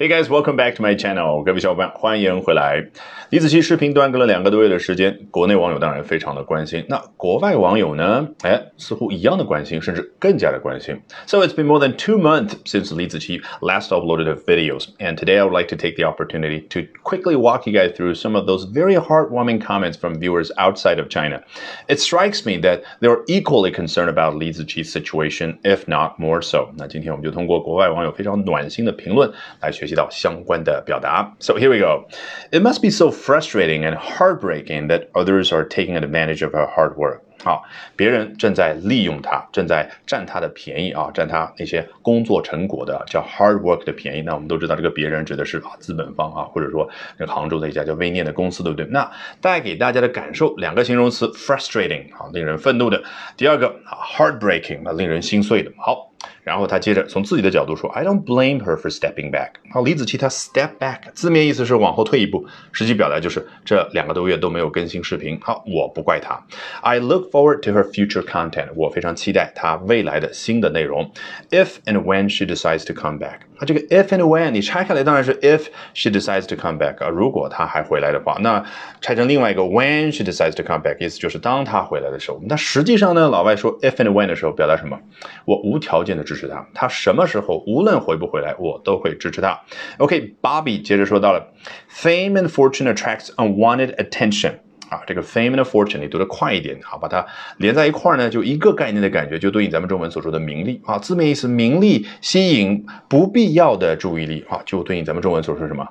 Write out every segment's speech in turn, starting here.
Hey guys, welcome back to my channel. 各位小伙伴，欢迎回来。李子柒视频断更了两个多月的时间，国内网友当然非常的关心，那国外网友呢？哎，似乎一样的关心，甚至更加的关心。So it's been more than two months since Li Ziqi last uploaded her videos, and today I would like to take the opportunity to quickly walk you guys through some of those very heartwarming comments from viewers outside of China. It strikes me that they are equally concerned about Li Ziqi's situation, if not more so. 那今天我们就通过国外网友非常暖心的评论来学。 到相关的表达。So here we go. It must be so frustrating and heartbreaking that others are taking advantage of her hard work. 好，别人正在利用他，正在占他的便宜啊，占他那些工作成果的叫 hard work 的便宜。那我们都知道，这个别人指的是啊资本方啊，或者说那个杭州的一家叫微念的公司，对不对？那带给大家的感受，两个形容词：frustrating 啊，令人愤怒的；第二个啊，heartbreaking 啊，令人心碎的。好。然后他接着从自己的角度说：“I don't blame her for stepping back。”好，李子柒她 step back，字面意思是往后退一步，实际表达就是这两个多月都没有更新视频。好，我不怪她。I look forward to her future content。我非常期待她未来的新的内容。If and when she decides to come back。啊，这个 if and when 你拆开来当然是 if she decides to come back 啊，如果她还回来的话，那拆成另外一个 when she decides to come back，意思就是当她回来的时候。那实际上呢，老外说 if and when 的时候表达什么？我无条件的支持持他，他什么时候无论回不回来，我都会支持他。OK，Bobby 接着说到了，fame and fortune attracts unwanted attention。啊，这个 fame and fortune 你读的快一点，好，把它连在一块儿呢，就一个概念的感觉，就对应咱们中文所说的名利啊，字面意思，名利吸引不必要的注意力啊，就对应咱们中文所说什么？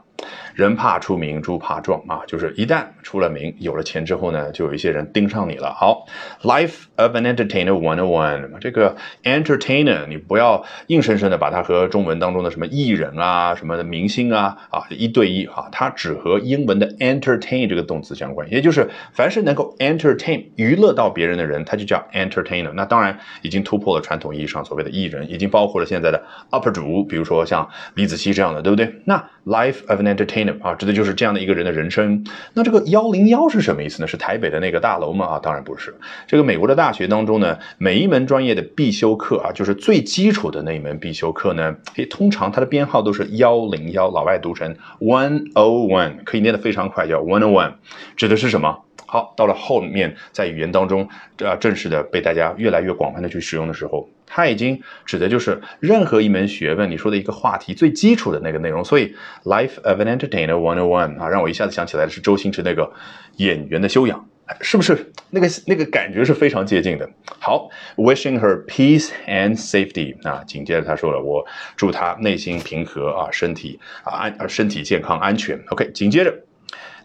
人怕出名，猪怕壮啊，就是一旦出了名，有了钱之后呢，就有一些人盯上你了。好，Life of an Entertainer One on One，这个 entertainer 你不要硬生生的把它和中文当中的什么艺人啊、什么的明星啊啊一对一哈，它只和英文的 entertain 这个动词相关，也就是凡是能够 entertain 娱乐到别人的人，他就叫 entertainer。那当然已经突破了传统意义上所谓的艺人，已经包括了现在的 UP 主，比如说像李子柒这样的，对不对？那 Life of an Entertainer。啊，指的就是这样的一个人的人生。那这个幺零幺是什么意思呢？是台北的那个大楼吗？啊，当然不是。这个美国的大学当中呢，每一门专业的必修课啊，就是最基础的那一门必修课呢，诶，通常它的编号都是幺零幺，老外读成 one o one，可以念得非常快，叫 one o one，指的是什么？好，到了后面在语言当中，呃，正式的被大家越来越广泛的去使用的时候，它已经指的就是任何一门学问，你说的一个话题最基础的那个内容。所以，Life of an Entertainer One o One 啊，让我一下子想起来的是周星驰那个演员的修养，是不是？那个那个感觉是非常接近的。好，Wishing her peace and safety 啊，紧接着他说了，我祝她内心平和啊，身体啊安，身体健康安全。OK，紧接着。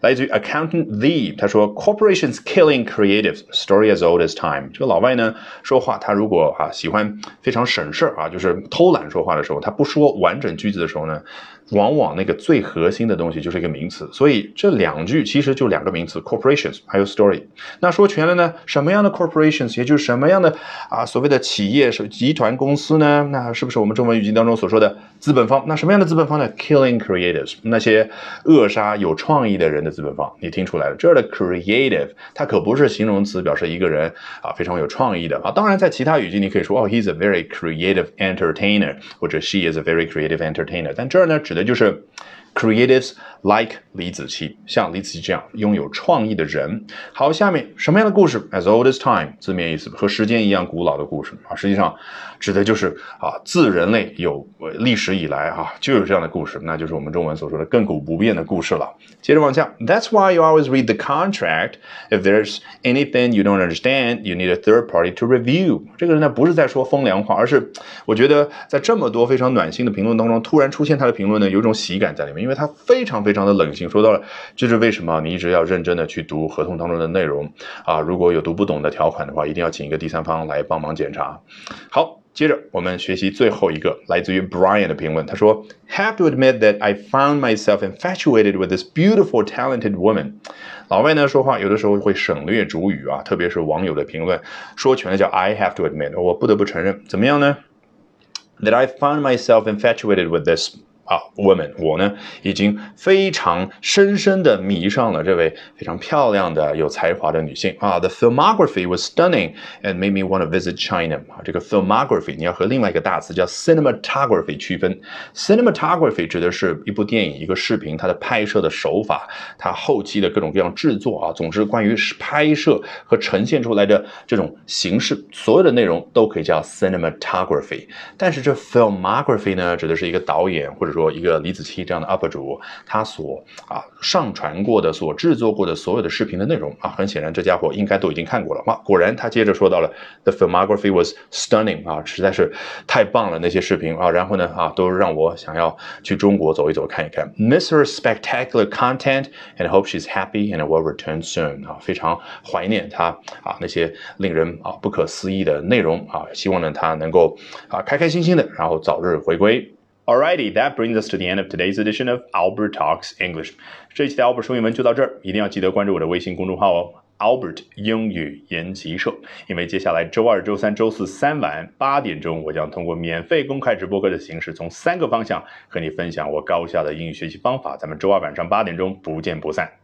来自于 Accountant Z，他说 Corporations killing creatives story as old as time。这个老外呢说话，他如果啊喜欢非常省事儿啊，就是偷懒说话的时候，他不说完整句子的时候呢。往往那个最核心的东西就是一个名词，所以这两句其实就两个名词：corporations 还有 story。那说全了呢？什么样的 corporations，也就是什么样的啊所谓的企业是集团公司呢？那是不是我们中文语境当中所说的资本方？那什么样的资本方呢？Killing creatives，那些扼杀有创意的人的资本方。你听出来了？这儿的 creative 它可不是形容词，表示一个人啊非常有创意的啊。当然，在其他语境你可以说哦，he's a very creative entertainer，或者 she is a very creative entertainer。但这儿呢？指的就是 creatives like 李子柒，像李子柒这样拥有创意的人。好，下面什么样的故事？As old as time，字面意思和时间一样古老的故事啊，实际上指的就是啊，自人类有历史以来啊就有这样的故事，那就是我们中文所说的亘古不变的故事了。接着往下，That's why you always read the contract. If there's anything you don't understand, you need a third party to review. 这个人呢不是在说风凉话，而是我觉得在这么多非常暖心的评论当中，突然出现他的评论呢，有一种喜感在里面，因为他非常非常。的冷静说到了，这是为什么？你一直要认真的去读合同当中的内容啊！如果有读不懂的条款的话，一定要请一个第三方来帮忙检查。好，接着我们学习最后一个来自于 Brian 的评论，他说：“Have to admit that I found myself infatuated with this beautiful, talented woman。”老外呢说话有的时候会省略主语啊，特别是网友的评论，说全了叫 “I have to admit”，我不得不承认，怎么样呢？That I found myself infatuated with this 啊，woman，我呢已经非常深深的迷上了这位非常漂亮的、有才华的女性啊。The filmography was stunning and made me want to visit China。啊，这个 filmography 你要和另外一个大词叫 cinematography 区分。cinematography 指的是一部电影、一个视频它的拍摄的手法，它后期的各种各样制作啊，总之关于拍摄和呈现出来的这种形式，所有的内容都可以叫 cinematography。但是这 filmography 呢，指的是一个导演或者说一个李子柒这样的 UP 主，他所啊上传过的、所制作过的所有的视频的内容啊，很显然这家伙应该都已经看过了啊。果然，他接着说到了 The filmography was stunning 啊，实在是太棒了那些视频啊。然后呢啊，都让我想要去中国走一走看一看。Miss her spectacular content and hope she's happy and will return soon 啊，非常怀念她啊那些令人啊不可思议的内容啊，希望呢她能够啊开开心心的，然后早日回归。Alrighty, that brings us to the end of today's edition of Albert Talks English。这一期的 Albert 说英文就到这儿，一定要记得关注我的微信公众号哦，Albert 英语研习社。因为接下来周二、周三、周四三晚八点钟，我将通过免费公开直播课的形式，从三个方向和你分享我高效的英语学习方法。咱们周二晚上八点钟不见不散。